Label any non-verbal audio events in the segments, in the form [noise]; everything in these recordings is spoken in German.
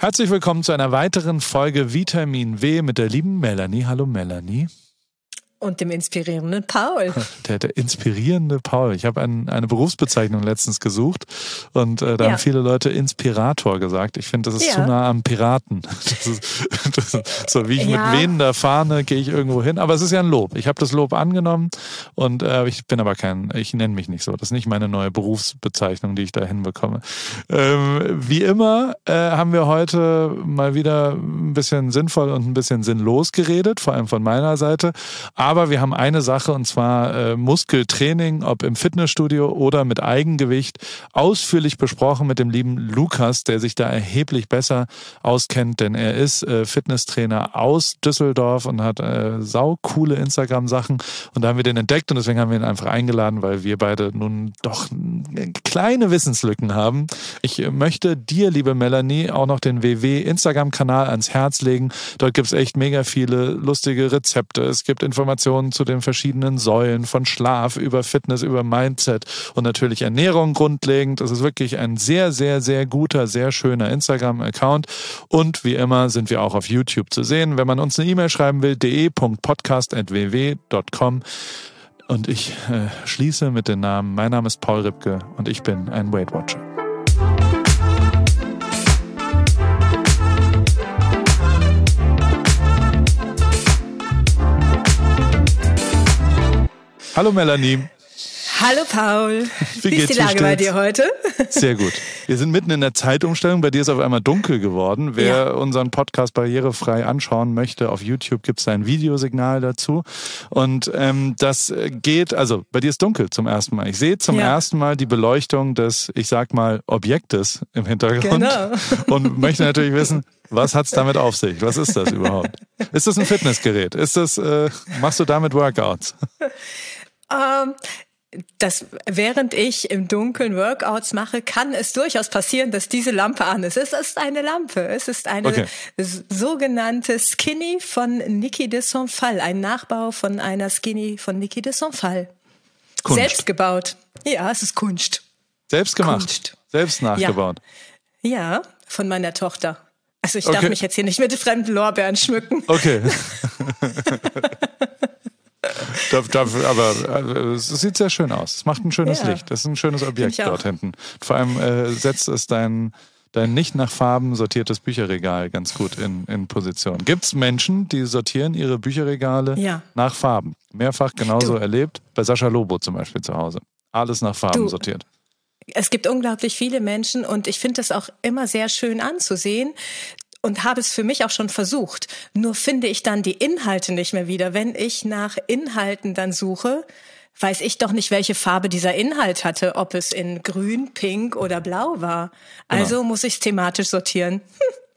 Herzlich willkommen zu einer weiteren Folge Vitamin W mit der lieben Melanie. Hallo Melanie. Und dem inspirierenden Paul. [laughs] Der, der inspirierende Paul. Ich habe ein, eine Berufsbezeichnung letztens gesucht und äh, da ja. haben viele Leute Inspirator gesagt. Ich finde, das ist ja. zu nah am Piraten. [laughs] Das ist, das ist so wie ich ja. mit wehender Fahne gehe ich irgendwo hin. Aber es ist ja ein Lob. Ich habe das Lob angenommen und äh, ich bin aber kein, ich nenne mich nicht so. Das ist nicht meine neue Berufsbezeichnung, die ich da hinbekomme. Ähm, wie immer äh, haben wir heute mal wieder ein bisschen sinnvoll und ein bisschen sinnlos geredet, vor allem von meiner Seite. Aber wir haben eine Sache und zwar äh, Muskeltraining, ob im Fitnessstudio oder mit Eigengewicht, ausführlich besprochen mit dem lieben Lukas, der sich da erheblich besser auskennt, denn er ist äh, Fitnesstrainer aus Düsseldorf und hat äh, saukoole Instagram-Sachen. Und da haben wir den entdeckt und deswegen haben wir ihn einfach eingeladen, weil wir beide nun doch kleine Wissenslücken haben. Ich möchte dir, liebe Melanie, auch noch den WW Instagram-Kanal ans Herz legen. Dort gibt es echt mega viele lustige Rezepte. Es gibt Informationen Informationen zu den verschiedenen Säulen von Schlaf über Fitness, über Mindset und natürlich Ernährung grundlegend. Das ist wirklich ein sehr, sehr, sehr guter, sehr schöner Instagram-Account. Und wie immer sind wir auch auf YouTube zu sehen. Wenn man uns eine E-Mail schreiben will, de.podcast.ww.com. Und ich äh, schließe mit den Namen. Mein Name ist Paul Ripke und ich bin ein Weight Watcher. Hallo Melanie. Hallo Paul. [laughs] Wie, Wie ist die Lage bei dir heute? Sehr gut. [laughs] Wir sind mitten in der Zeitumstellung. Bei dir ist auf einmal dunkel geworden. Wer ja. unseren Podcast barrierefrei anschauen möchte, auf YouTube gibt es ein Videosignal dazu. Und ähm, das geht, also bei dir ist dunkel zum ersten Mal. Ich sehe zum ja. ersten Mal die Beleuchtung des, ich sag mal, Objektes im Hintergrund. Genau. Und möchte natürlich wissen, [laughs] was hat's damit auf sich? Was ist das überhaupt? Ist das ein Fitnessgerät? Ist das, äh, machst du damit Workouts? Ähm, das, während ich im Dunkeln Workouts mache, kann es durchaus passieren, dass diese Lampe an ist. Es ist eine Lampe. Es ist eine okay. sogenannte Skinny von Niki de Sonfal, ein Nachbau von einer Skinny von Niki de Sonfal. Kunst. Selbst gebaut. Ja, es ist Kunst. Selbst gemacht. Kunst. Selbst nachgebaut. Ja. ja, von meiner Tochter. Also ich okay. darf mich jetzt hier nicht mit fremden Lorbeeren schmücken. Okay. [laughs] Darf, darf, aber äh, es sieht sehr schön aus. Es macht ein schönes ja. Licht. Das ist ein schönes Objekt dort hinten. Vor allem äh, setzt es dein, dein nicht nach Farben sortiertes Bücherregal ganz gut in, in Position. Gibt es Menschen, die sortieren ihre Bücherregale ja. nach Farben? Mehrfach genauso du. erlebt. Bei Sascha Lobo zum Beispiel zu Hause. Alles nach Farben du. sortiert. Es gibt unglaublich viele Menschen und ich finde das auch immer sehr schön anzusehen, und habe es für mich auch schon versucht. Nur finde ich dann die Inhalte nicht mehr wieder. Wenn ich nach Inhalten dann suche, weiß ich doch nicht, welche Farbe dieser Inhalt hatte, ob es in grün, pink oder blau war. Also genau. muss ich es thematisch sortieren. Hm. [laughs]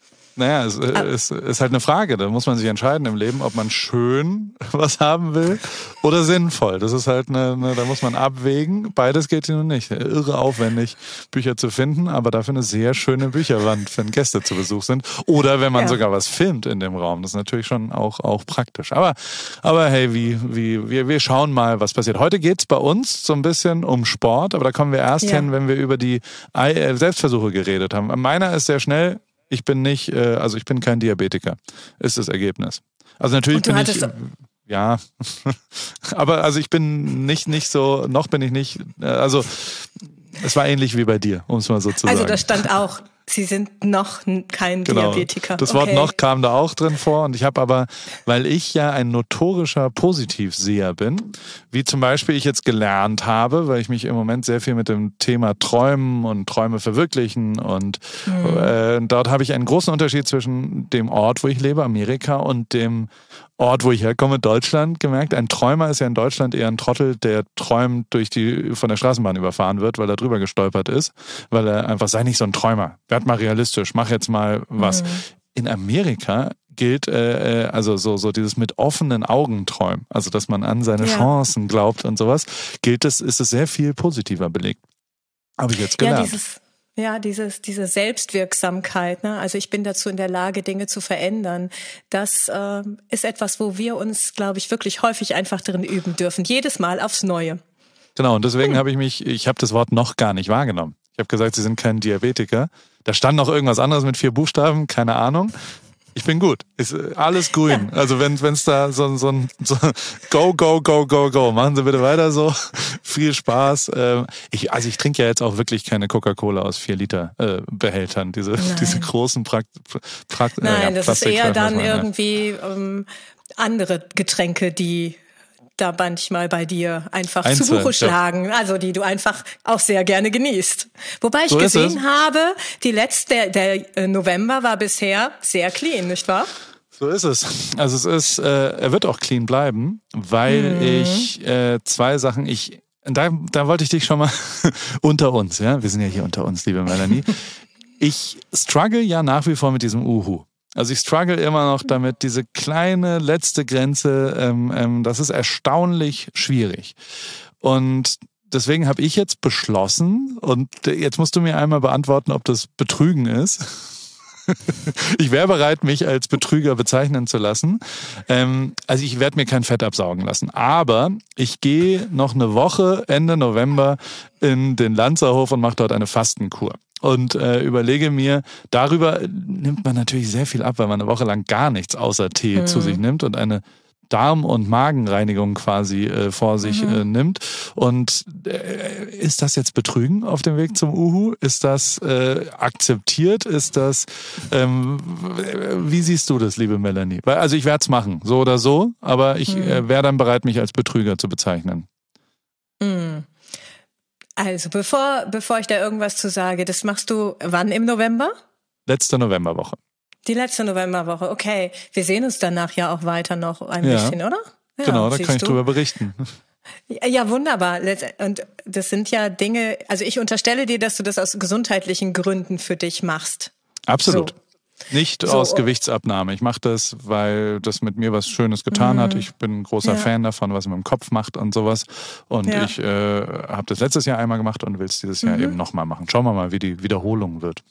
Naja, es ah. ist, ist halt eine Frage. Da muss man sich entscheiden im Leben, ob man schön [laughs] was haben will oder sinnvoll. Das ist halt eine, eine da muss man abwägen. Beides geht hier nun nicht. Irre aufwendig, Bücher zu finden, aber dafür eine sehr schöne Bücherwand, wenn Gäste zu Besuch sind. Oder wenn man ja. sogar was filmt in dem Raum. Das ist natürlich schon auch, auch praktisch. Aber, aber hey, wie, wie, wir, wir schauen mal, was passiert. Heute geht's bei uns so ein bisschen um Sport, aber da kommen wir erst ja. hin, wenn wir über die Selbstversuche geredet haben. Meiner ist sehr schnell ich bin nicht, äh, also ich bin kein Diabetiker, ist das Ergebnis. Also natürlich bin ich. Ja, [laughs] aber also ich bin nicht, nicht so, noch bin ich nicht, äh, also es war ähnlich wie bei dir, um es mal so zu also sagen. Also da stand auch, Sie sind noch kein genau. Diabetiker. Das Wort okay. noch kam da auch drin vor und ich habe aber, weil ich ja ein notorischer Positivseher bin, wie zum Beispiel ich jetzt gelernt habe, weil ich mich im Moment sehr viel mit dem Thema Träumen und Träume verwirklichen und mhm. äh, dort habe ich einen großen Unterschied zwischen dem Ort, wo ich lebe, Amerika, und dem Ort, wo ich herkomme, Deutschland, gemerkt. Ein Träumer ist ja in Deutschland eher ein Trottel, der träumt, durch die von der Straßenbahn überfahren wird, weil er drüber gestolpert ist, weil er einfach sei nicht so ein Träumer. Werd mal realistisch, mach jetzt mal was. Mhm. In Amerika gilt äh, äh, also so so dieses mit offenen Augen träumen, also dass man an seine ja. Chancen glaubt und sowas, gilt es ist es sehr viel positiver belegt. Habe ich jetzt gelernt. Ja, dieses ja, dieses, diese Selbstwirksamkeit. Ne? Also ich bin dazu in der Lage, Dinge zu verändern. Das äh, ist etwas, wo wir uns, glaube ich, wirklich häufig einfach drin üben dürfen. Jedes Mal aufs Neue. Genau, und deswegen hm. habe ich mich, ich habe das Wort noch gar nicht wahrgenommen. Ich habe gesagt, Sie sind kein Diabetiker. Da stand noch irgendwas anderes mit vier Buchstaben, keine Ahnung. Ich bin gut. Ist äh, alles grün. Ja. Also wenn es da so, so ein so Go, Go, Go, Go, Go. Machen Sie bitte weiter so. [laughs] Viel Spaß. Ähm, ich, also ich trinke ja jetzt auch wirklich keine Coca-Cola aus vier Liter äh, Behältern. Diese, diese großen Prakt, Prakt, äh, Nein, ja, das ist eher dann irgendwie ähm, andere Getränke, die da manchmal bei dir einfach Einzeln, zu Buche schlagen, ja. also die du einfach auch sehr gerne genießt. Wobei ich so gesehen habe, die letzte, der äh, November war bisher sehr clean, nicht wahr? So ist es. Also es ist, äh, er wird auch clean bleiben, weil mhm. ich äh, zwei Sachen, ich, da, da wollte ich dich schon mal [laughs] unter uns, ja, wir sind ja hier unter uns, liebe Melanie. [laughs] Ich struggle ja nach wie vor mit diesem Uhu. Also ich struggle immer noch damit, diese kleine letzte Grenze, ähm, ähm, das ist erstaunlich schwierig. Und deswegen habe ich jetzt beschlossen, und jetzt musst du mir einmal beantworten, ob das Betrügen ist. [laughs] ich wäre bereit, mich als Betrüger bezeichnen zu lassen. Ähm, also ich werde mir kein Fett absaugen lassen. Aber ich gehe noch eine Woche Ende November in den Lanzerhof und mache dort eine Fastenkur und äh, überlege mir, darüber nimmt man natürlich sehr viel ab, weil man eine Woche lang gar nichts außer Tee mhm. zu sich nimmt und eine Darm- und Magenreinigung quasi äh, vor sich mhm. äh, nimmt. Und äh, ist das jetzt Betrügen auf dem Weg zum Uhu? Ist das äh, akzeptiert? Ist das, ähm, wie siehst du das, liebe Melanie? Weil, also ich werde es machen, so oder so, aber ich mhm. äh, wäre dann bereit, mich als Betrüger zu bezeichnen. Mhm. Also, bevor, bevor ich da irgendwas zu sage, das machst du wann im November? Letzte Novemberwoche. Die letzte Novemberwoche, okay. Wir sehen uns danach ja auch weiter noch ein ja. bisschen, oder? Ja, genau, da kann ich du? drüber berichten. Ja, wunderbar. Und das sind ja Dinge, also ich unterstelle dir, dass du das aus gesundheitlichen Gründen für dich machst. Absolut. So. Nicht so, aus Gewichtsabnahme. Ich mache das, weil das mit mir was Schönes getan mhm. hat. Ich bin ein großer ja. Fan davon, was man im Kopf macht und sowas. Und ja. ich äh, habe das letztes Jahr einmal gemacht und will es dieses Jahr mhm. eben nochmal machen. Schauen wir mal, wie die Wiederholung wird.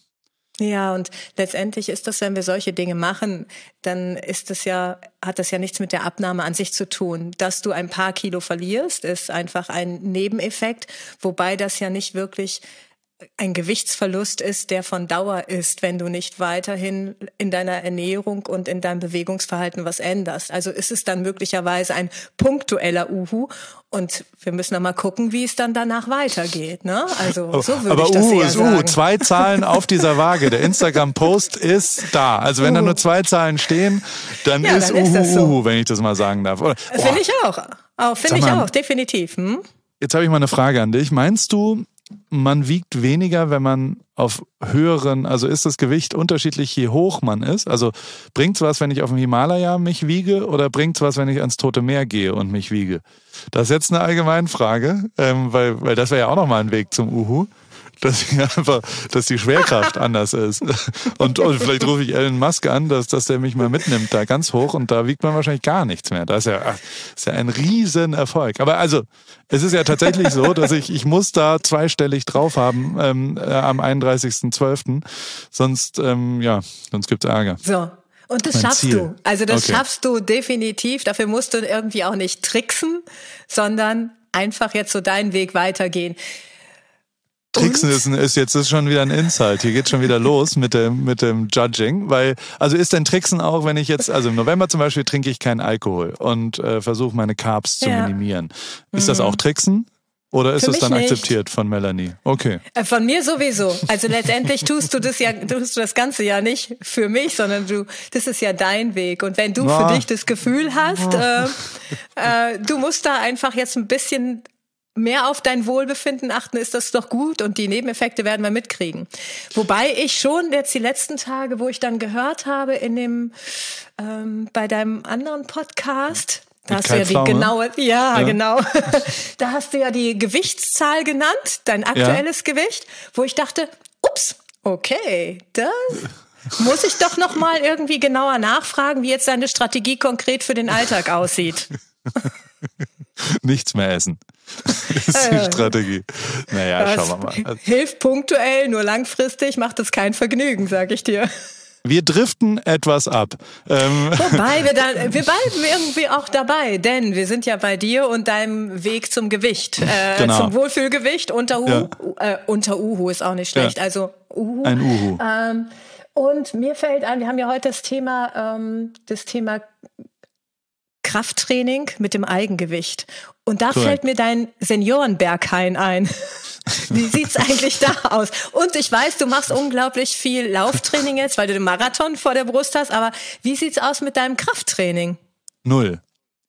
Ja, und letztendlich ist das, wenn wir solche Dinge machen, dann ist das ja, hat das ja nichts mit der Abnahme an sich zu tun. Dass du ein paar Kilo verlierst, ist einfach ein Nebeneffekt, wobei das ja nicht wirklich ein Gewichtsverlust ist, der von Dauer ist, wenn du nicht weiterhin in deiner Ernährung und in deinem Bewegungsverhalten was änderst. Also ist es dann möglicherweise ein punktueller Uhu und wir müssen dann mal gucken, wie es dann danach weitergeht. Ne? Also so würde aber ich das Uhu ist Uhu, zwei Zahlen auf dieser Waage. Der Instagram-Post ist da. Also wenn Uhu. da nur zwei Zahlen stehen, dann ja, ist dann Uhu ist so. Uhu, wenn ich das mal sagen darf. Finde ich auch. auch Finde ich auch, definitiv. Hm? Jetzt habe ich mal eine Frage an dich. Meinst du, man wiegt weniger, wenn man auf höheren, also ist das Gewicht unterschiedlich, je hoch man ist? Also bringt es was, wenn ich auf dem Himalaya mich wiege oder bringt es was, wenn ich ans Tote Meer gehe und mich wiege? Das ist jetzt eine allgemeine Frage, ähm, weil, weil das wäre ja auch nochmal ein Weg zum Uhu dass ich [laughs] einfach, dass die Schwerkraft [laughs] anders ist. Und, und vielleicht rufe ich Elon Musk an, dass, dass der mich mal mitnimmt da ganz hoch und da wiegt man wahrscheinlich gar nichts mehr. Das ist ja, ist ja ein Riesenerfolg. Aber also, es ist ja tatsächlich so, dass ich, ich muss da zweistellig drauf haben ähm, äh, am 31.12. Sonst, ähm, ja, sonst gibt's Ärger. So. Und das mein schaffst Ziel. du. Also das okay. schaffst du definitiv. Dafür musst du irgendwie auch nicht tricksen, sondern einfach jetzt so deinen Weg weitergehen. Tricksen ist, ist jetzt ist schon wieder ein Insight. Hier geht schon wieder los mit dem, mit dem Judging. Weil, also ist denn Tricksen auch, wenn ich jetzt, also im November zum Beispiel trinke ich keinen Alkohol und äh, versuche meine Carbs zu ja. minimieren. Ist mhm. das auch Tricksen? Oder ist es dann nicht. akzeptiert von Melanie? Okay. Äh, von mir sowieso. Also letztendlich tust du das ja, tust du das Ganze ja nicht für mich, sondern du, das ist ja dein Weg. Und wenn du Na. für dich das Gefühl hast, äh, äh, du musst da einfach jetzt ein bisschen mehr auf dein Wohlbefinden achten, ist das doch gut und die Nebeneffekte werden wir mitkriegen. Wobei ich schon jetzt die letzten Tage, wo ich dann gehört habe in dem ähm, bei deinem anderen Podcast, da hast du ja die genaue, ja, ja. genau. [laughs] da hast du ja die Gewichtszahl genannt, dein aktuelles ja. Gewicht, wo ich dachte, ups, okay, das muss ich doch noch mal irgendwie genauer nachfragen, wie jetzt deine Strategie konkret für den Alltag aussieht. [laughs] [laughs] Nichts mehr essen. [laughs] Das ist die äh, Strategie. Naja, das schauen wir mal. [laughs] Hilft punktuell, nur langfristig macht es kein Vergnügen, sag ich dir. Wir driften etwas ab. Ähm. Wobei, wir, da, wir bleiben irgendwie auch dabei, denn wir sind ja bei dir und deinem Weg zum Gewicht, äh, genau. zum Wohlfühlgewicht. Unter Uhu, ja. äh, unter Uhu ist auch nicht schlecht, ja. also Uhu. Ein Uhu. Ähm, und mir fällt ein, wir haben ja heute das Thema, ähm, das Thema Krafttraining mit dem Eigengewicht. Und da Correct. fällt mir dein Seniorenberghain ein. [laughs] Wie sieht's eigentlich da aus? Und ich weiß, du machst unglaublich viel Lauftraining jetzt, weil du den Marathon vor der Brust hast, aber wie sieht's aus mit deinem Krafttraining? Null.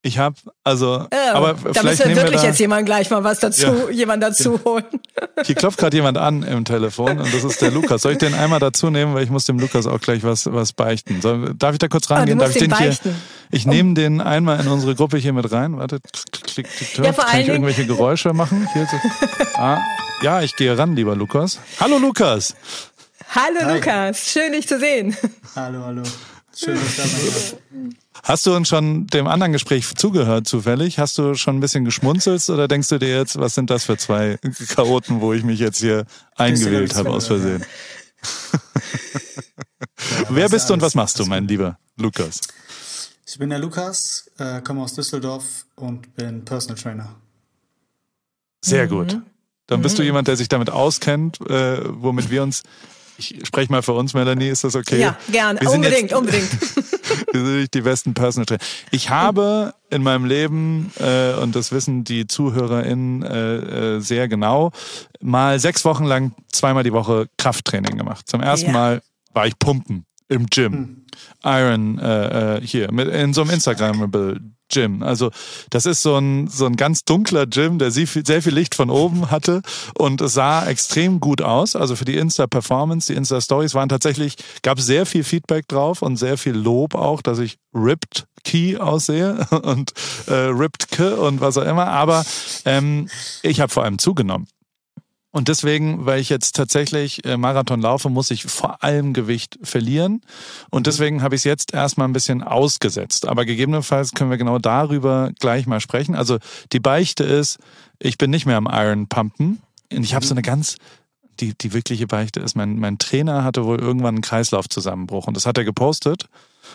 Ich habe also, ja, aber da müssen wir wirklich da, jetzt jemand gleich mal was dazu, ja, jemand dazu ja. holen. [laughs] Hier klopft gerade jemand an im Telefon und das ist der Lukas. Soll ich den einmal dazu nehmen, weil ich muss dem Lukas auch gleich was was beichten. Soll, darf ich da kurz ah, rangehen? Oh, darf ich den, den hier? Ich nehme den einmal in unsere Gruppe hier mit rein. Warte, klick, klick, klick, ja, vor Kann ich irgendwelche Geräusche machen? Hier so. ah, ja, ich gehe ran, lieber Lukas. Hallo Lukas. Hallo Hi. Lukas, schön dich zu sehen. Hallo, hallo. Schön, dass du dabei bist. [laughs] Hast du uns schon dem anderen Gespräch zugehört zufällig? Hast du schon ein bisschen geschmunzelt oder denkst du dir jetzt, was sind das für zwei Chaoten, wo ich mich jetzt hier eingewählt habe aus Versehen? Ja, [laughs] Wer bist du und was machst du, mein lieber Lukas? Ich bin der Lukas, äh, komme aus Düsseldorf und bin Personal Trainer. Sehr gut. Mhm. Dann bist mhm. du jemand, der sich damit auskennt, äh, womit wir uns ich spreche mal für uns, Melanie, ist das okay? Ja, gern. Unbedingt, jetzt, unbedingt. [laughs] wir sind nicht die besten Personal Trainer. Ich habe in meinem Leben, äh, und das wissen die ZuhörerInnen äh, äh, sehr genau, mal sechs Wochen lang zweimal die Woche Krafttraining gemacht. Zum ersten ja. Mal war ich pumpen im Gym. Hm. Iron äh, äh, hier, mit, in so einem Instagrammable Gym. Also das ist so ein, so ein ganz dunkler Gym, der sehr viel, sehr viel Licht von oben hatte und es sah extrem gut aus. Also für die Insta-Performance, die Insta-Stories waren tatsächlich, gab sehr viel Feedback drauf und sehr viel Lob auch, dass ich ripped Key aussehe [laughs] und äh, ripped K und was auch immer. Aber ähm, ich habe vor allem zugenommen. Und deswegen, weil ich jetzt tatsächlich äh, Marathon laufe, muss ich vor allem Gewicht verlieren. Und mhm. deswegen habe ich es jetzt erstmal ein bisschen ausgesetzt. Aber gegebenenfalls können wir genau darüber gleich mal sprechen. Also die Beichte ist, ich bin nicht mehr am Iron Pumpen. Und ich habe so mhm. eine ganz die, die wirkliche Beichte ist, mein, mein Trainer hatte wohl irgendwann einen Kreislaufzusammenbruch und das hat er gepostet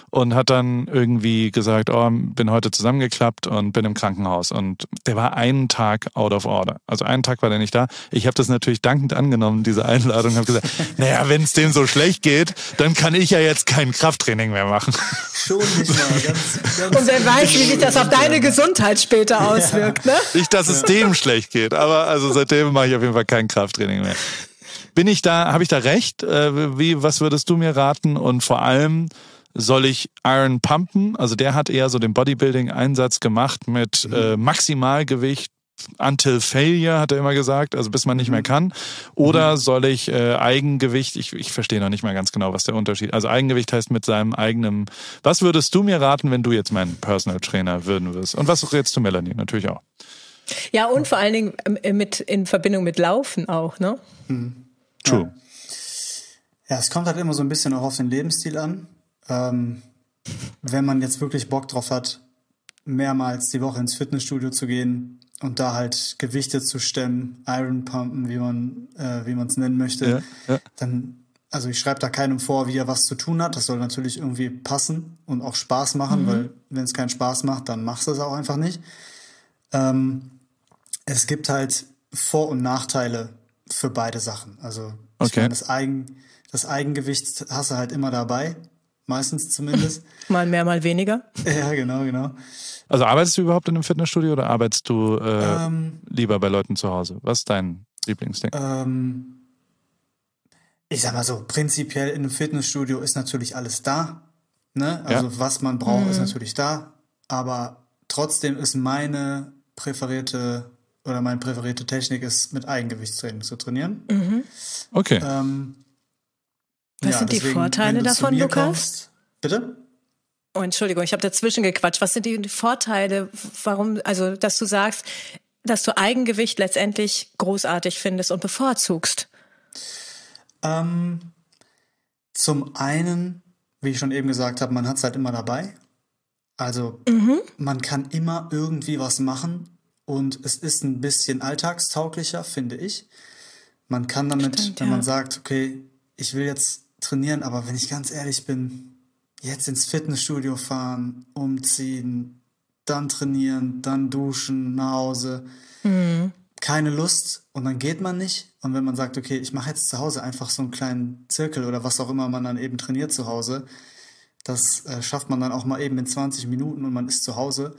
und hat dann irgendwie gesagt, oh, bin heute zusammengeklappt und bin im Krankenhaus. Und der war einen Tag out of order. Also einen Tag war der nicht da. Ich habe das natürlich dankend angenommen, diese Einladung, habe gesagt, [laughs] naja, wenn es dem so schlecht geht, dann kann ich ja jetzt kein Krafttraining mehr machen. Schon nicht mal. [laughs] Ganz, ganz und wer weiß, wie sich das auf deine Gesundheit später auswirkt, ne? Nicht, dass es dem schlecht geht, aber also seitdem mache ich auf jeden Fall kein Krafttraining mehr. Bin ich da, habe ich da recht? Äh, wie, was würdest du mir raten? Und vor allem, soll ich Iron pumpen? Also der hat eher so den Bodybuilding-Einsatz gemacht mit mhm. äh, Maximalgewicht until failure, hat er immer gesagt, also bis man nicht mehr mhm. kann. Oder mhm. soll ich äh, Eigengewicht, ich, ich verstehe noch nicht mal ganz genau, was der Unterschied Also Eigengewicht heißt mit seinem eigenen. Was würdest du mir raten, wenn du jetzt mein Personal Trainer würden wirst? Und was rätst du Melanie? Natürlich auch. Ja, und vor allen Dingen äh, mit, in Verbindung mit Laufen auch, ne? Mhm. True. Ja. ja, es kommt halt immer so ein bisschen auch auf den Lebensstil an. Ähm, wenn man jetzt wirklich Bock drauf hat, mehrmals die Woche ins Fitnessstudio zu gehen und da halt Gewichte zu stemmen, Iron Pumpen, wie man äh, wie man es nennen möchte, ja, ja. dann also ich schreibe da keinem vor, wie er was zu tun hat. Das soll natürlich irgendwie passen und auch Spaß machen, mhm. weil wenn es keinen Spaß macht, dann machst du es auch einfach nicht. Ähm, es gibt halt Vor- und Nachteile für beide Sachen. Also okay. meine, das, Eigen, das Eigengewicht hast du halt immer dabei meistens zumindest. [laughs] mal mehr, mal weniger. [laughs] Ja, genau, genau. Also arbeitest du überhaupt in einem Fitnessstudio oder arbeitest du äh, ähm, lieber bei Leuten zu Hause? Was ist dein Lieblingsding? Ähm, ich sag mal so, prinzipiell in einem Fitnessstudio ist natürlich alles da. Ne? Also ja. was man braucht, mhm. ist natürlich da. Aber trotzdem ist meine präferierte oder meine präferierte Technik ist, mit Eigengewichtstraining zu trainieren. Mhm. Okay. Ähm, was ja, sind die Vorteile davon, Lukas? Kommst, bitte? Oh, Entschuldigung, ich habe dazwischen gequatscht. Was sind die Vorteile, warum, also, dass du sagst, dass du Eigengewicht letztendlich großartig findest und bevorzugst? Ähm, zum einen, wie ich schon eben gesagt habe, man hat es halt immer dabei. Also mhm. man kann immer irgendwie was machen und es ist ein bisschen alltagstauglicher, finde ich. Man kann damit, Stimmt, wenn ja. man sagt, okay, ich will jetzt trainieren, aber wenn ich ganz ehrlich bin, jetzt ins Fitnessstudio fahren, umziehen, dann trainieren, dann duschen, nach Hause. Mhm. Keine Lust und dann geht man nicht. Und wenn man sagt, okay, ich mache jetzt zu Hause einfach so einen kleinen Zirkel oder was auch immer man dann eben trainiert zu Hause, das äh, schafft man dann auch mal eben in 20 Minuten und man ist zu Hause.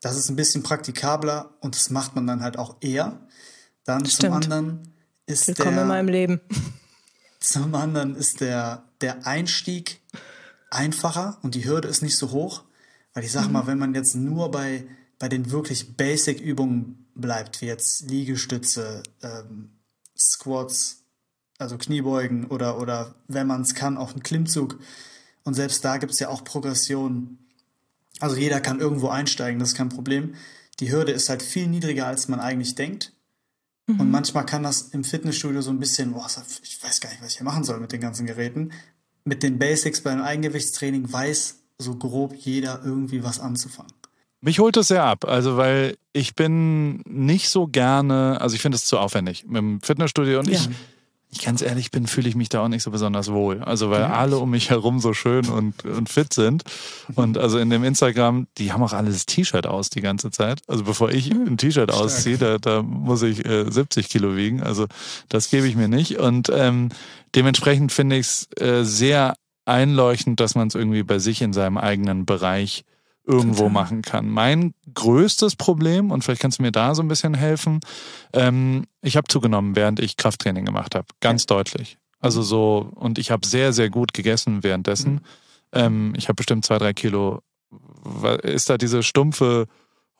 Das ist ein bisschen praktikabler und das macht man dann halt auch eher. Dann Stimmt. zum anderen ist Willkommen der, in meinem Leben. Zum anderen ist der, der Einstieg einfacher und die Hürde ist nicht so hoch. Weil ich sag mhm. mal, wenn man jetzt nur bei, bei den wirklich Basic-Übungen bleibt, wie jetzt Liegestütze, ähm, Squats, also Kniebeugen oder, oder wenn man es kann, auch ein Klimmzug. Und selbst da gibt es ja auch Progressionen. Also jeder kann irgendwo einsteigen, das ist kein Problem. Die Hürde ist halt viel niedriger, als man eigentlich denkt. Mhm. Und manchmal kann das im Fitnessstudio so ein bisschen, boah, ich weiß gar nicht, was ich hier machen soll mit den ganzen Geräten. Mit den Basics beim Eigengewichtstraining weiß so grob jeder irgendwie was anzufangen. Mich holt es sehr ab, also weil ich bin nicht so gerne, also ich finde es zu aufwendig mit dem Fitnessstudio und ja. ich, ich ganz ehrlich bin, fühle ich mich da auch nicht so besonders wohl. Also weil ja. alle um mich herum so schön und, und fit sind. Und also in dem Instagram, die haben auch alle das T-Shirt aus die ganze Zeit. Also bevor ich mhm. ein T-Shirt ausziehe, da, da muss ich äh, 70 Kilo wiegen. Also das gebe ich mir nicht. Und ähm, dementsprechend finde ich es äh, sehr einleuchtend, dass man es irgendwie bei sich in seinem eigenen Bereich irgendwo machen kann. Mein größtes Problem, und vielleicht kannst du mir da so ein bisschen helfen, ähm, ich habe zugenommen, während ich Krafttraining gemacht habe. Ganz ja. deutlich. Also so, und ich habe sehr, sehr gut gegessen währenddessen. Mhm. Ähm, ich habe bestimmt zwei, drei Kilo. Ist da diese stumpfe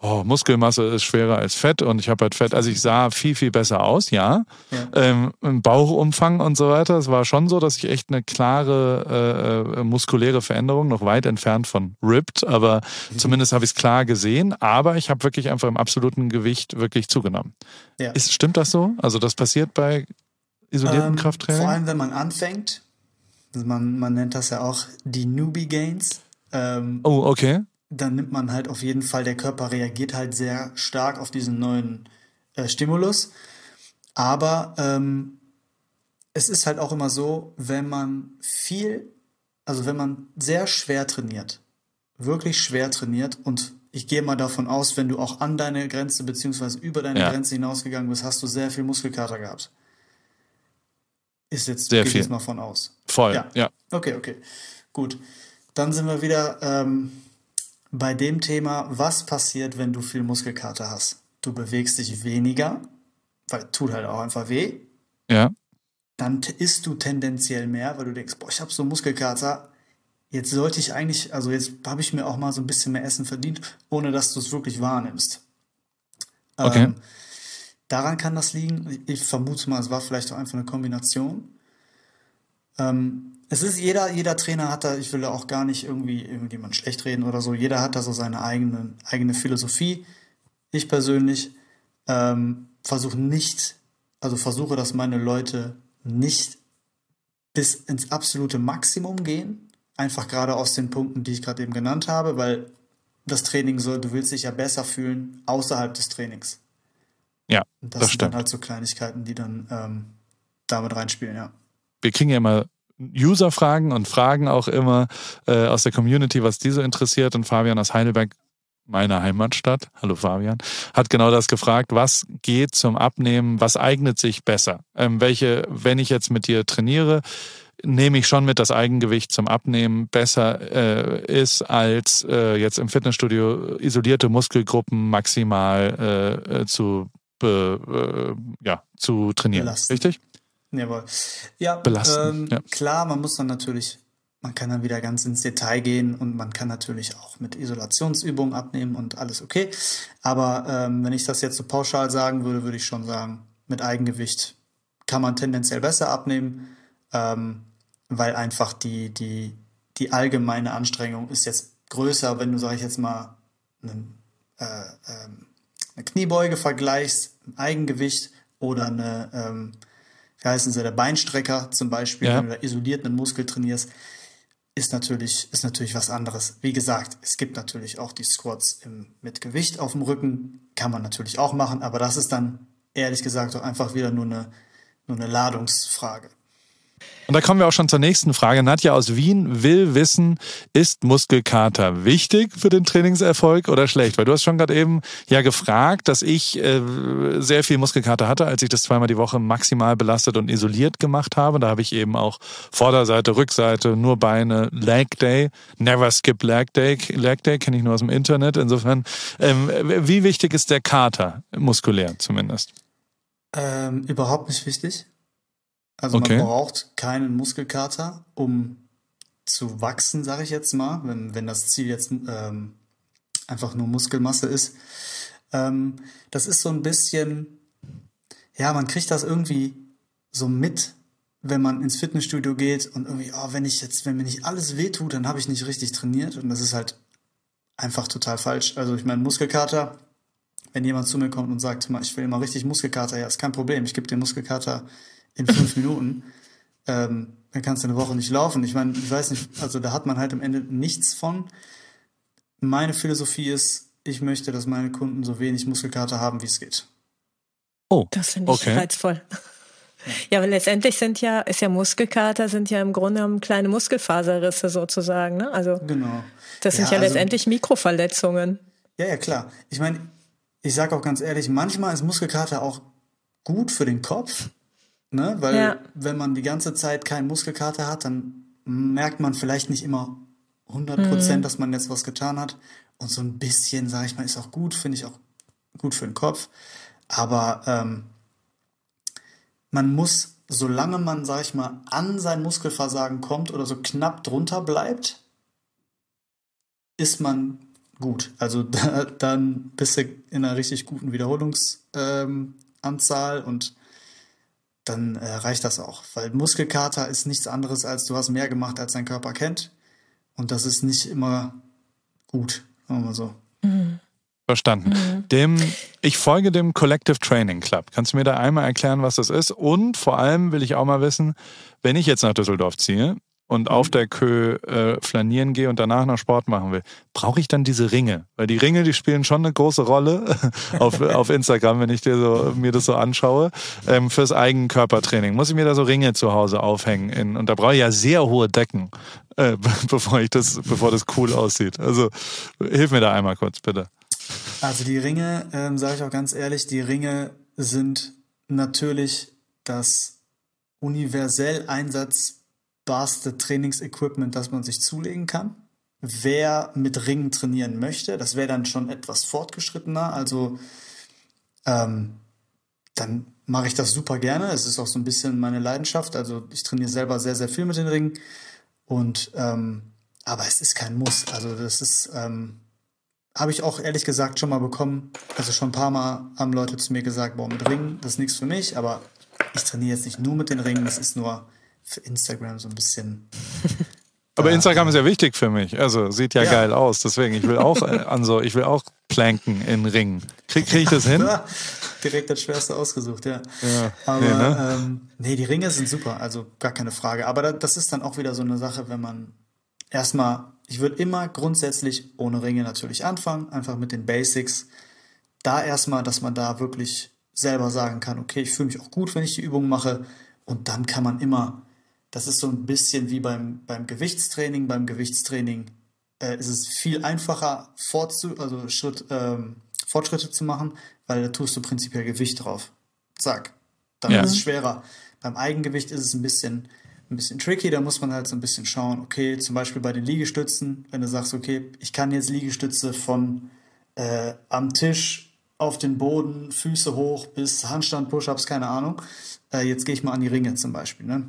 oh, Muskelmasse ist schwerer als Fett und ich habe halt Fett, also ich sah viel, viel besser aus, ja. ja. Ähm, Im Bauchumfang und so weiter. Es war schon so, dass ich echt eine klare äh, äh muskuläre Veränderung, noch weit entfernt von ripped, aber mhm. zumindest habe ich es klar gesehen. Aber ich habe wirklich einfach im absoluten Gewicht wirklich zugenommen. Ja. Ist, stimmt das so? Also das passiert bei isolierten ähm, Krafttraining? Vor allem, wenn man anfängt. Also man, man nennt das ja auch die Newbie Gains. Ähm, oh, okay dann nimmt man halt auf jeden Fall, der Körper reagiert halt sehr stark auf diesen neuen äh, Stimulus. Aber ähm, es ist halt auch immer so, wenn man viel, also wenn man sehr schwer trainiert, wirklich schwer trainiert und ich gehe mal davon aus, wenn du auch an deine Grenze beziehungsweise über deine ja. Grenze hinausgegangen bist, hast du sehr viel Muskelkater gehabt. Ist jetzt, sehr viel. jetzt mal von aus. Voll, ja. ja. Okay, okay. Gut. Dann sind wir wieder ähm, bei dem Thema, was passiert, wenn du viel Muskelkater hast. Du bewegst dich weniger, weil tut halt auch einfach weh. Ja. Dann isst du tendenziell mehr, weil du denkst, boah, ich habe so Muskelkater. Jetzt sollte ich eigentlich, also jetzt habe ich mir auch mal so ein bisschen mehr Essen verdient, ohne dass du es wirklich wahrnimmst. Okay. Ähm, daran kann das liegen. Ich vermute mal, es war vielleicht auch einfach eine Kombination. Ähm, es ist jeder, jeder Trainer hat da, ich will da auch gar nicht irgendwie irgendjemand schlecht reden oder so, jeder hat da so seine eigene, eigene Philosophie. Ich persönlich ähm, versuche nicht, also versuche, dass meine Leute nicht bis ins absolute Maximum gehen, einfach gerade aus den Punkten, die ich gerade eben genannt habe, weil das Training soll, du willst dich ja besser fühlen außerhalb des Trainings. Ja, das, das sind stimmt. dann halt so Kleinigkeiten, die dann ähm, damit reinspielen, ja. Wir kriegen ja immer User-Fragen und Fragen auch immer äh, aus der Community, was die so interessiert. Und Fabian aus Heidelberg, meiner Heimatstadt, hallo Fabian, hat genau das gefragt, was geht zum Abnehmen, was eignet sich besser? Ähm, welche, wenn ich jetzt mit dir trainiere, nehme ich schon mit, dass Eigengewicht zum Abnehmen besser äh, ist als äh, jetzt im Fitnessstudio isolierte Muskelgruppen maximal äh, äh zu, äh, ja, zu trainieren. Belasten. Richtig? Jawohl. Ja, Belasten, ähm, ja, klar, man muss dann natürlich, man kann dann wieder ganz ins Detail gehen und man kann natürlich auch mit Isolationsübungen abnehmen und alles okay. Aber ähm, wenn ich das jetzt so pauschal sagen würde, würde ich schon sagen, mit Eigengewicht kann man tendenziell besser abnehmen, ähm, weil einfach die, die, die allgemeine Anstrengung ist jetzt größer, wenn du, sag ich jetzt mal, einen, äh, ähm, eine Kniebeuge vergleichst, ein Eigengewicht oder eine ähm, wie heißen sie, der Beinstrecker zum Beispiel, ja. wenn du da isoliert einen Muskel trainierst, ist natürlich, ist natürlich was anderes. Wie gesagt, es gibt natürlich auch die Squats im, mit Gewicht auf dem Rücken, kann man natürlich auch machen, aber das ist dann ehrlich gesagt auch einfach wieder nur eine, nur eine Ladungsfrage. Und da kommen wir auch schon zur nächsten Frage. Nadja aus Wien will wissen, ist Muskelkater wichtig für den Trainingserfolg oder schlecht? Weil du hast schon gerade eben ja gefragt, dass ich äh, sehr viel Muskelkater hatte, als ich das zweimal die Woche maximal belastet und isoliert gemacht habe. Da habe ich eben auch Vorderseite, Rückseite, nur Beine, Leg Day, never skip Leg Day. Leg Day kenne ich nur aus dem Internet. Insofern, ähm, wie wichtig ist der Kater, muskulär zumindest? Ähm, überhaupt nicht wichtig. Also okay. man braucht keinen Muskelkater, um zu wachsen, sage ich jetzt mal, wenn, wenn das Ziel jetzt ähm, einfach nur Muskelmasse ist. Ähm, das ist so ein bisschen, ja, man kriegt das irgendwie so mit, wenn man ins Fitnessstudio geht und irgendwie, oh, wenn ich jetzt, wenn mir nicht alles wehtut, dann habe ich nicht richtig trainiert und das ist halt einfach total falsch. Also ich meine, Muskelkater, wenn jemand zu mir kommt und sagt, ich will mal richtig Muskelkater, ja, ist kein Problem, ich gebe dir Muskelkater in fünf Minuten, ähm, dann kannst du eine Woche nicht laufen. Ich meine, ich weiß nicht, also da hat man halt am Ende nichts von. Meine Philosophie ist, ich möchte, dass meine Kunden so wenig Muskelkater haben, wie es geht. Oh, das finde ich okay. reizvoll. Ja, aber letztendlich sind ja, ist ja Muskelkater, sind ja im Grunde genommen kleine Muskelfaserrisse sozusagen, ne? Also. Genau. Das sind ja, ja also, letztendlich Mikroverletzungen. Ja, ja, klar. Ich meine, ich sage auch ganz ehrlich, manchmal ist Muskelkater auch gut für den Kopf, Ne? Weil ja. wenn man die ganze Zeit keinen Muskelkater hat, dann merkt man vielleicht nicht immer 100 Prozent, mhm. dass man jetzt was getan hat. Und so ein bisschen, sage ich mal, ist auch gut, finde ich auch gut für den Kopf. Aber ähm, man muss, solange man, sage ich mal, an sein Muskelversagen kommt oder so knapp drunter bleibt, ist man gut. Also [laughs] da, dann bist du in einer richtig guten Wiederholungsanzahl ähm, und dann äh, reicht das auch. Weil Muskelkater ist nichts anderes als du hast mehr gemacht, als dein Körper kennt. Und das ist nicht immer gut, sagen wir mal so. Mhm. Verstanden. Mhm. Dem, ich folge dem Collective Training Club. Kannst du mir da einmal erklären, was das ist? Und vor allem will ich auch mal wissen, wenn ich jetzt nach Düsseldorf ziehe, und auf der Kö äh, flanieren gehe und danach noch Sport machen will, brauche ich dann diese Ringe? Weil die Ringe, die spielen schon eine große Rolle [laughs] auf, auf Instagram, wenn ich dir so, mir das so anschaue, ähm, fürs Eigenkörpertraining. Muss ich mir da so Ringe zu Hause aufhängen? In, und da brauche ich ja sehr hohe Decken, äh, [laughs] bevor ich das, bevor das cool aussieht. Also hilf mir da einmal kurz, bitte. Also die Ringe, ähm, sage ich auch ganz ehrlich, die Ringe sind natürlich das universell Einsatz barste Trainingsequipment, das man sich zulegen kann. Wer mit Ringen trainieren möchte, das wäre dann schon etwas fortgeschrittener. Also ähm, dann mache ich das super gerne. Es ist auch so ein bisschen meine Leidenschaft. Also ich trainiere selber sehr, sehr viel mit den Ringen. Und ähm, aber es ist kein Muss. Also das ist, ähm, habe ich auch ehrlich gesagt schon mal bekommen. Also schon ein paar Mal haben Leute zu mir gesagt, boah, mit Ringen, das ist nichts für mich, aber ich trainiere jetzt nicht nur mit den Ringen, das ist nur für Instagram so ein bisschen. [laughs] Aber Instagram ist ja wichtig für mich. Also sieht ja, ja. geil aus. Deswegen, ich will auch äh, [laughs] an so, ich will auch planken in Ringen. Krieg, krieg ich das hin? Ja, [laughs] direkt das Schwerste ausgesucht, ja. ja. Aber nee, ne? ähm, nee, die Ringe sind super, also gar keine Frage. Aber das ist dann auch wieder so eine Sache, wenn man erstmal, ich würde immer grundsätzlich ohne Ringe natürlich anfangen, einfach mit den Basics. Da erstmal, dass man da wirklich selber sagen kann, okay, ich fühle mich auch gut, wenn ich die Übung mache. Und dann kann man immer das ist so ein bisschen wie beim, beim Gewichtstraining. Beim Gewichtstraining äh, ist es viel einfacher, fortzu also Schritt, ähm, Fortschritte zu machen, weil da tust du prinzipiell Gewicht drauf. Zack. Dann ja. ist es schwerer. Beim Eigengewicht ist es ein bisschen, ein bisschen tricky. Da muss man halt so ein bisschen schauen, okay, zum Beispiel bei den Liegestützen, wenn du sagst, okay, ich kann jetzt Liegestütze von äh, am Tisch auf den Boden, Füße hoch bis Handstand, Push-Ups, keine Ahnung. Äh, jetzt gehe ich mal an die Ringe zum Beispiel. Ne?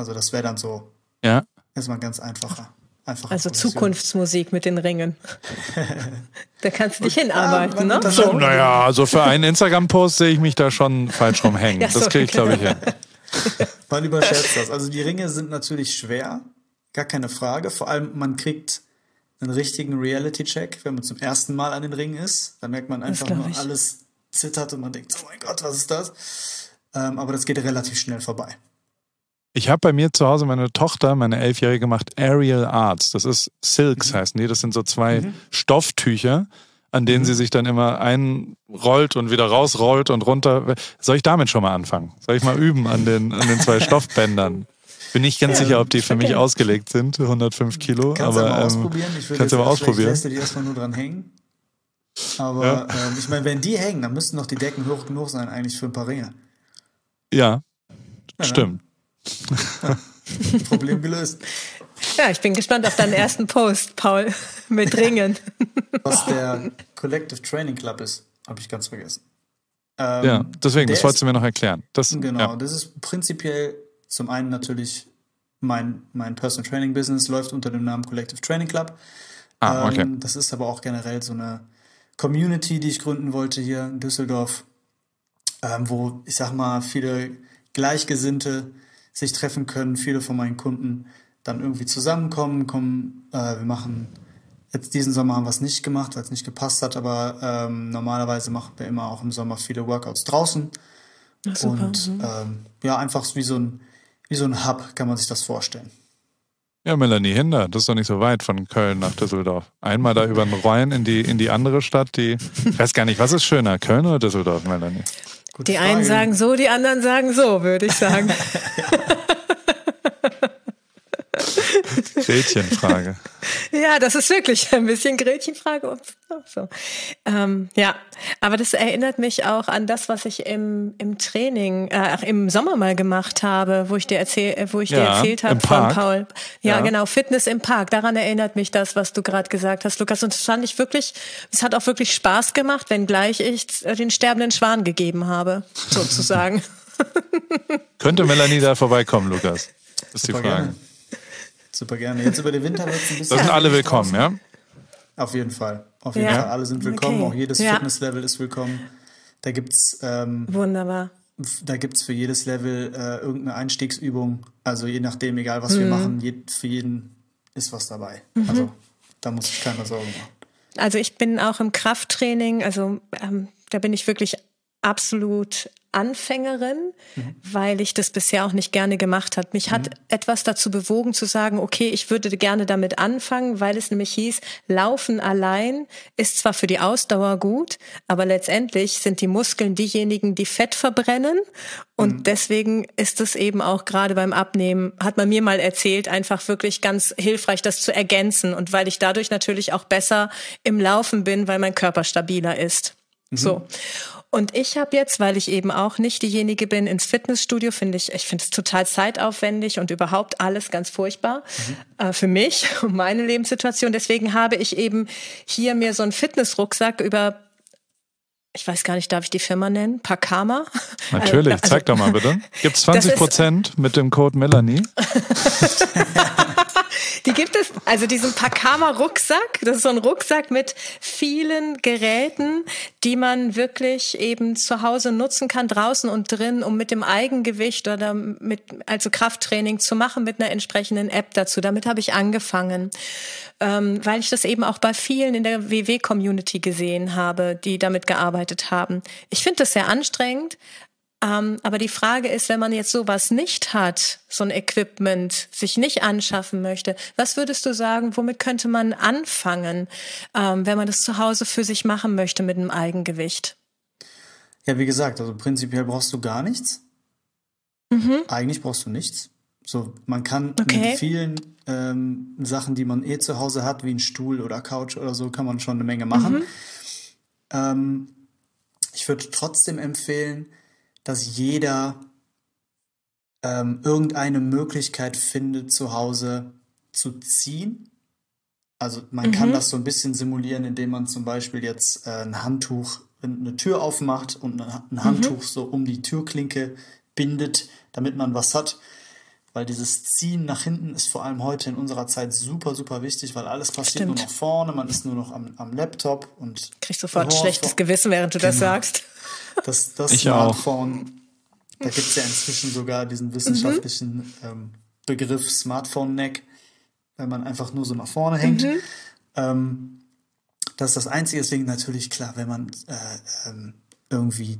Also das wäre dann so ja. erstmal ganz einfacher. Einfache also Position. Zukunftsmusik mit den Ringen. da kannst du dich hinarbeiten, ja, ne? So, naja, also für einen Instagram-Post sehe ich mich da schon falsch rumhängen. [laughs] ja, das kriege ich, glaube ich, hin. [laughs] [laughs] Man überschätzt das. Also die Ringe sind natürlich schwer, gar keine Frage. Vor allem, man kriegt einen richtigen Reality-Check, wenn man zum ersten Mal an den Ringen ist. Da merkt man einfach nur, alles zittert und man denkt, oh mein Gott, was ist das? Ähm, aber das geht relativ schnell vorbei. Ich habe bei mir zu Hause meine Tochter, meine Elfjährige, gemacht Aerial Arts. Das ist Silks mhm. heißen die. Das sind so zwei mhm. Stofftücher, an denen mhm. sie sich dann immer einrollt und wieder rausrollt und runter. Soll ich damit schon mal anfangen? Soll ich mal üben an den, an den zwei [laughs] Stoffbändern? Bin nicht ganz sicher, ob die für mich ausgelegt sind, 105 Kilo. Kannst aber, du mal ähm, ausprobieren. Ich würde jetzt mal ausprobieren. Lässt du die erstmal nur dran hängen. Aber Ja. ähm, ich meine, wenn die hängen, dann müssten doch die Decken hoch genug sein eigentlich für ein paar Ringe. Ja, Ja, stimmt. [laughs] Problem gelöst. Ja, ich bin gespannt auf deinen ersten Post, Paul, [laughs] mit Ringen. [laughs] Was der Collective Training Club ist, habe ich ganz vergessen. Ähm, Ja, deswegen, das wolltest du mir noch erklären. Das, Genau, Ja. das ist prinzipiell zum einen natürlich mein, mein Personal Training Business läuft unter dem Namen Collective Training Club. Ah, okay. Ähm, das ist aber auch generell so eine Community, die ich gründen wollte hier in Düsseldorf, ähm, wo ich sag mal viele Gleichgesinnte sich treffen können, viele von meinen Kunden dann irgendwie zusammenkommen, kommen, äh, wir machen jetzt diesen Sommer haben wir es nicht gemacht, weil es nicht gepasst hat, aber ähm, normalerweise machen wir immer auch im Sommer viele Workouts draußen. super. Und Mhm. ähm, ja, einfach wie so ein wie so ein Hub kann man sich das vorstellen. Ja, Melanie Hinder, das ist doch nicht so weit von Köln nach Düsseldorf. Einmal da über den Rhein in die, in die andere Stadt, die, [laughs] ich weiß gar nicht, was ist schöner, Köln oder Düsseldorf, Melanie? Gute Die einen Frage. sagen so, die anderen sagen so, würde ich sagen. [laughs] Gretchenfrage. Ja, das ist wirklich ein bisschen Gretchenfrage. So. Ähm, ja, aber das erinnert mich auch an das, was ich im, im Training, äh, ach, im Sommer mal gemacht habe, wo ich dir, erzähl, äh, wo ich dir Ja, erzählt im habe von. Paul. Ja, Ja. genau, Fitness im Park. Daran erinnert mich das, was du gerade gesagt hast, Lukas. Und das fand ich wirklich, es hat auch wirklich Spaß gemacht, wenngleich ich äh, den sterbenden Schwan gegeben habe, sozusagen. [laughs] [laughs] Könnte Melanie da vorbeikommen, Lukas? Das ist die Super Frage. gerne. Super gerne. Jetzt über den Winter wird es ein bisschen. Da sind alle willkommen, ja? Auf jeden Fall. Auf jeden Ja. Fall. Alle sind willkommen. Okay. Auch jedes Ja. Fitnesslevel ist willkommen. Da gibt's ähm, Wunderbar. da gibt's für jedes Level äh, irgendeine Einstiegsübung. Also je nachdem, egal was wir Mhm. machen, je, für jeden ist was dabei. Also da muss ich keine Sorgen machen. Also ich bin auch im Krafttraining, also ähm, da bin ich wirklich absolut Anfängerin, weil ich das bisher auch nicht gerne gemacht hat. Mich hat etwas dazu bewogen zu sagen, okay, ich würde gerne damit anfangen, weil es nämlich hieß, Laufen allein ist zwar für die Ausdauer gut, aber letztendlich sind die Muskeln diejenigen, die Fett verbrennen. Und deswegen ist es eben auch gerade beim Abnehmen, hat man mir mal erzählt, einfach wirklich ganz hilfreich, das zu ergänzen. Und weil ich dadurch natürlich auch besser im Laufen bin, weil mein Körper stabiler ist. So. Und ich habe jetzt, weil ich eben auch nicht diejenige bin ins Fitnessstudio, finde ich, ich finde es total zeitaufwendig und überhaupt alles ganz furchtbar äh, für mich [laughs] und meine Lebenssituation. Deswegen habe ich eben hier mir so einen Fitnessrucksack über, ich weiß gar nicht, darf ich die Firma nennen? Pakama? [laughs] Natürlich, Also- zeig doch mal bitte. Gibt's [laughs] Das 20 ist- Prozent mit dem Code Melanie? Die gibt es, also diesen Pakama Rucksack, das ist so ein Rucksack mit vielen Geräten, die man wirklich eben zu Hause nutzen kann, draußen und drin, um mit dem Eigengewicht oder mit, also Krafttraining zu machen mit einer entsprechenden App dazu. Damit habe ich angefangen, ähm, weil ich das eben auch bei vielen in der WW-Community gesehen habe, die damit gearbeitet haben. Ich finde das sehr anstrengend, ähm, aber die Frage ist, wenn man jetzt sowas nicht hat, so ein Equipment, sich nicht anschaffen möchte, was würdest du sagen, womit könnte man anfangen, ähm, wenn man das zu Hause für sich machen möchte mit einem Eigengewicht? Ja, wie gesagt, also prinzipiell brauchst du gar nichts. Eigentlich brauchst du nichts. So, man kann Okay. mit vielen ähm, Sachen, die man eh zu Hause hat, wie ein Stuhl oder Couch oder so, kann man schon eine Menge machen. Ähm, ich würde trotzdem empfehlen, dass jeder ähm, irgendeine Möglichkeit findet, zu Hause zu ziehen. Also man kann das so ein bisschen simulieren, indem man zum Beispiel jetzt äh, ein Handtuch, eine Tür aufmacht und ein ein Handtuch so um die Türklinke bindet, damit man was hat. Weil dieses Ziehen nach hinten ist vor allem heute in unserer Zeit super, super wichtig, weil alles passiert nur Stimmt. noch vorne, man ist nur noch am, am Laptop und Kriegst sofort ein schlechtes Gewissen, während du das Genau. sagst. Das, das Ich auch. Smartphone, da gibt es ja inzwischen sogar diesen wissenschaftlichen ähm, Begriff Smartphone-Neck, wenn man einfach nur so nach vorne hängt. Ähm, das ist das Einzige, deswegen natürlich klar, wenn man äh, ähm, irgendwie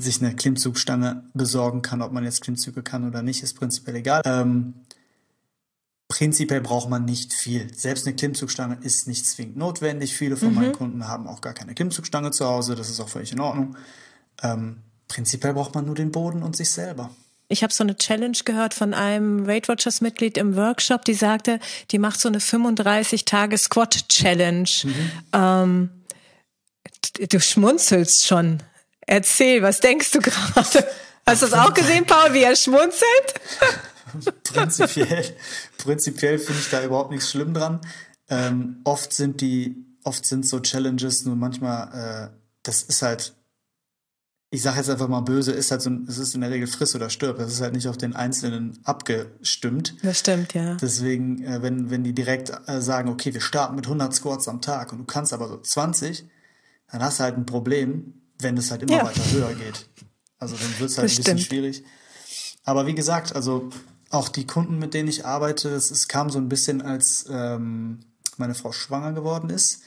sich eine Klimmzugstange besorgen kann, ob man jetzt Klimmzüge kann oder nicht, ist prinzipiell egal. Ähm, prinzipiell braucht man nicht viel. Selbst eine Klimmzugstange ist nicht zwingend notwendig. Viele von meinen Kunden haben auch gar keine Klimmzugstange zu Hause. Das ist auch völlig in Ordnung. Ähm, prinzipiell braucht man nur den Boden und sich selber. ich habe so eine Challenge gehört von einem Weight Watchers Mitglied im Workshop, die sagte, die macht so eine 35 Tage Squat Challenge. Mhm. Ähm, du schmunzelst schon. Erzähl, was denkst du gerade? Hast du es auch gesehen, Paul, wie er schmunzelt? [laughs] prinzipiell, prinzipiell finde ich da überhaupt nichts schlimm dran. Ähm, oft sind die, oft sind so Challenges nur manchmal, äh, das ist halt ich sage jetzt einfach mal böse, ist halt so, es ist in der Regel friss oder stirb. Das ist halt nicht auf den Einzelnen abgestimmt. Das stimmt, ja. Deswegen, äh, wenn, wenn die direkt äh, sagen, okay, wir starten mit 100 Squats am Tag und du kannst aber so 20, dann hast du halt ein Problem, wenn es halt immer ja. weiter höher geht. Also dann wird es halt das ein bisschen stimmt. schwierig. Aber wie gesagt, also auch die Kunden, mit denen ich arbeite, es, es kam so ein bisschen, als ähm, meine Frau schwanger geworden ist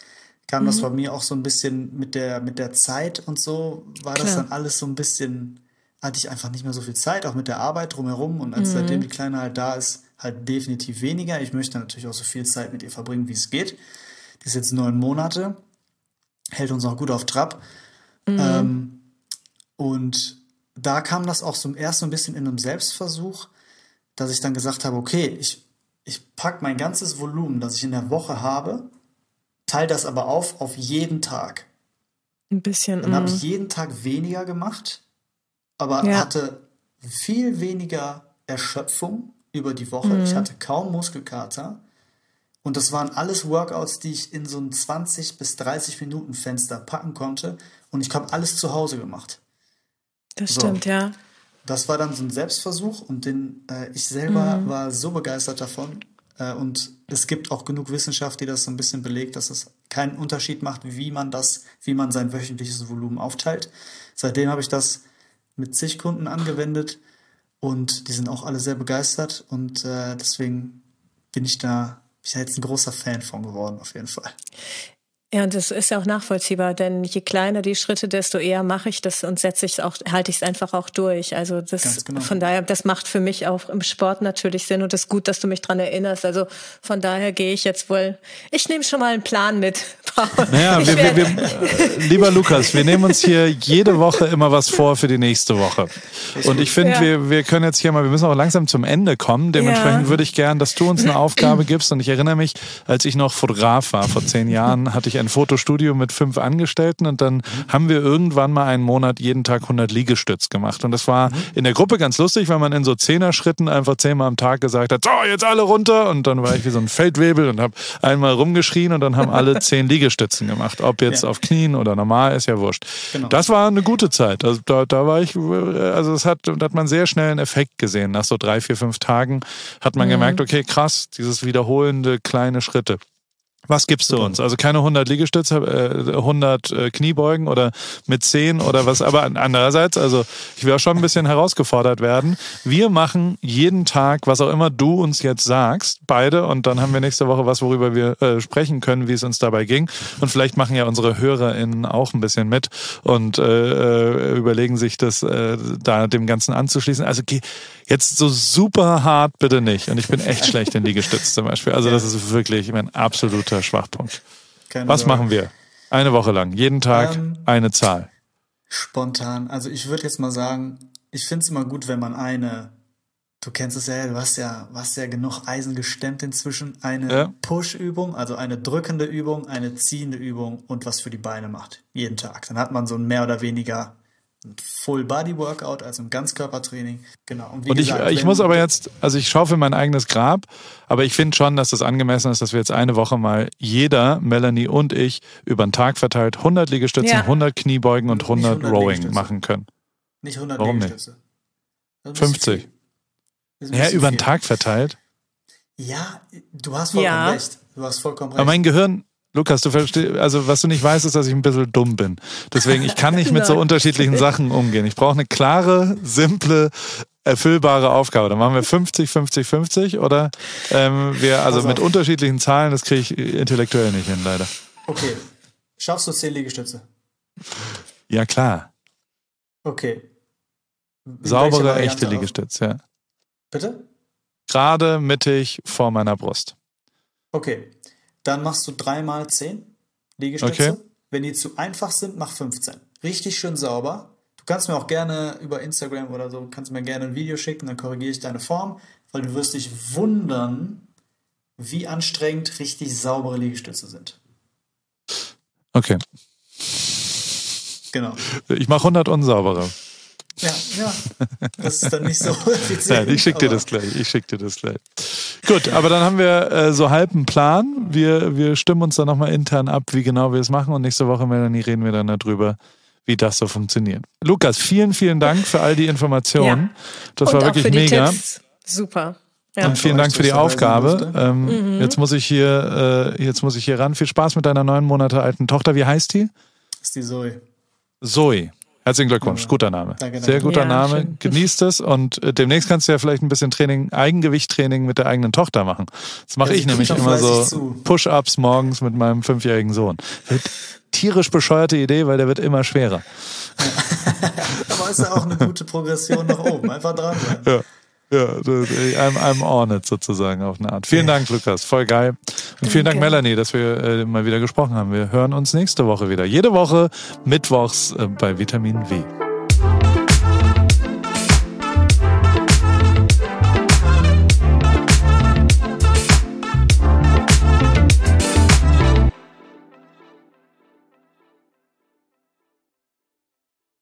kam mhm. das bei mir auch so ein bisschen mit der, mit der Zeit und so, war Klar. das dann alles so ein bisschen, hatte ich einfach nicht mehr so viel Zeit, auch mit der Arbeit drumherum. Und als mhm. seitdem die Kleine halt da ist, halt definitiv weniger. Ich möchte natürlich auch so viel Zeit mit ihr verbringen, wie es geht. Die ist jetzt neun Monate, hält uns auch gut auf Trab. Mhm. Ähm, und da kam das auch zum ersten ein bisschen in einem Selbstversuch, dass ich dann gesagt habe, okay, ich, ich packe mein ganzes Volumen, das ich in der Woche habe, teile das aber auf auf jeden Tag. Ein bisschen. Dann habe ich mm. jeden Tag weniger gemacht, aber ja. hatte viel weniger Erschöpfung über die Woche. Mhm. Ich hatte kaum Muskelkater. Und das waren alles Workouts, die ich in so ein 20 bis 30 Minuten Fenster packen konnte. Und ich habe alles zu Hause gemacht. Das so. stimmt, ja. Das war dann so ein Selbstversuch und den, äh, ich selber mhm. war so begeistert davon, äh, und es gibt auch genug Wissenschaft, die das so ein bisschen belegt, dass es keinen Unterschied macht, wie man das, wie man sein wöchentliches Volumen aufteilt. Seitdem habe ich das mit zig Kunden angewendet und die sind auch alle sehr begeistert und äh, deswegen bin ich da, bin ich da jetzt ein großer Fan von geworden, auf jeden Fall. Ja, und das ist ja auch nachvollziehbar, denn je kleiner die Schritte, desto eher mache ich das und setze ich es auch, halte ich es einfach auch durch. Also das genau. von daher, das macht für mich auch im Sport natürlich Sinn und es ist gut, dass du mich dran erinnerst. Also von daher gehe ich jetzt wohl, ich nehme schon mal einen Plan mit, [laughs] Paul. Naja, wir, wir, wir, äh, lieber Lukas, wir nehmen uns hier jede Woche immer was vor für die nächste Woche. Und ich finde, ja. wir, wir können jetzt hier mal, wir müssen auch langsam zum Ende kommen. Dementsprechend ja. würde ich gern, dass du uns eine Aufgabe gibst. Und ich erinnere mich, als ich noch Fotograf war, vor zehn Jahren, hatte ich ein Fotostudio mit fünf Angestellten und dann mhm. haben wir irgendwann mal einen Monat jeden Tag 100 Liegestütz gemacht. Und das war mhm. in der Gruppe ganz lustig, weil man in so Zehner-Schritten einfach zehnmal am Tag gesagt hat, so, jetzt alle runter. Und dann war ich wie so ein Feldwebel und habe einmal rumgeschrien und dann haben alle [laughs] zehn Liegestützen gemacht. Ob jetzt ja. auf Knien oder normal, ist ja wurscht. Genau. Das war eine gute Zeit. Also da, da war ich, also es hat, da hat man sehr schnell einen Effekt gesehen. Nach so drei, vier, fünf Tagen hat man mhm. gemerkt, okay, krass, dieses wiederholende kleine Schritte. Was gibst du uns? Also keine 100 Liegestütze, äh, 100 äh, Kniebeugen oder mit 10 oder was. Aber andererseits, also ich will auch schon ein bisschen herausgefordert werden. Wir machen jeden Tag, was auch immer du uns jetzt sagst, beide. Und dann haben wir nächste Woche was, worüber wir äh, sprechen können, wie es uns dabei ging. Und vielleicht machen ja unsere HörerInnen auch ein bisschen mit und äh, äh überlegen sich das äh, da dem Ganzen anzuschließen. Also geh Jetzt so super hart bitte nicht. Und ich bin echt [laughs] schlecht in Liegestütz zum Beispiel. Also das ist wirklich mein absoluter Schwachpunkt. Keine Was Sorge. machen wir? Eine Woche lang. Jeden Tag ähm, eine Zahl. Spontan. Also ich würde jetzt mal sagen, ich finde es immer gut, wenn man eine, du kennst es ja, du hast ja, du hast ja genug Eisen gestemmt inzwischen, eine ja. Push-Übung, also eine drückende Übung, eine ziehende Übung und was für die Beine macht. Jeden Tag. Dann hat man so ein mehr oder weniger Full-Body-Workout, also ein Ganzkörpertraining. Genau. Und, und ich, gesagt, ich muss aber jetzt, also ich schaue für mein eigenes Grab, aber ich finde schon, dass das angemessen ist, dass wir jetzt eine Woche mal jeder, Melanie und ich, über den Tag verteilt 100 Liegestützen, ja. 100 Kniebeugen und 100, 100 Rowing machen können. Nicht 100 Warum Liegestütze. Nicht? 50. Ja, über den Tag verteilt. Ja, du hast vollkommen ja. recht. Du hast vollkommen recht. Aber mein Gehirn, Lukas, du verstehst, also was du nicht weißt, ist, dass ich ein bisschen dumm bin. Deswegen, ich kann nicht mit so [laughs] unterschiedlichen Sachen umgehen. Ich brauche eine klare, simple, erfüllbare Aufgabe. Dann machen wir 50, 50, 50 oder ähm, wir, also mit unterschiedlichen Zahlen, das kriege ich intellektuell nicht hin, leider. Okay. Schaffst du 10 Liegestütze? Ja, klar. Okay. Saubere, echte Liegestütze, ja. Bitte? Gerade mittig vor meiner Brust. Okay. Dann machst du dreimal zehn Liegestütze. Okay. Wenn die zu einfach sind, mach 15. Richtig schön sauber. Du kannst mir auch gerne über Instagram oder so, kannst mir gerne ein Video schicken, dann korrigiere ich deine Form, weil du wirst dich wundern, wie anstrengend richtig saubere Liegestütze sind. Okay. Genau. Ich mache 100 unsaubere. Ja, ja. Das ist dann nicht so [laughs] effizient. Nein, ich schicke dir das gleich. Ich schicke dir das gleich. Gut, aber dann haben wir äh, so halb einen Plan. Wir, wir stimmen uns dann nochmal intern ab, wie genau wir es machen. Und nächste Woche, Melanie, reden wir dann darüber, wie das so funktioniert. Lukas, vielen, vielen Dank für all die Informationen. Ja. Das Und war wirklich mega. Tipps. Super. Ja. Und vielen Dank für die Aufgabe. Ähm, mhm. Jetzt muss ich hier, äh, jetzt muss ich hier ran. Viel Spaß mit deiner neun Monate alten Tochter. Wie heißt die? Das ist die Zoe. Zoe. Herzlichen Glückwunsch, ja. guter Name. Danke, danke. Sehr guter ja, Name. Schön. Genießt es und äh, demnächst kannst du ja vielleicht ein bisschen Training, Eigengewichttraining mit der eigenen Tochter machen. Das mache ja, ich nämlich immer so Push-ups morgens mit meinem fünfjährigen Sohn. Wird tierisch bescheuerte Idee, weil der wird immer schwerer. [laughs] Aber ist ja auch eine gute Progression nach oben. Einfach dranbleiben. Ja. Ja, I'm, I'm on it sozusagen auf eine Art. Vielen Dank, Lukas. Voll geil. Und vielen Dank, Melanie, dass wir äh, mal wieder gesprochen haben. Wir hören uns nächste Woche wieder. Jede Woche mittwochs äh, bei Vitamin W.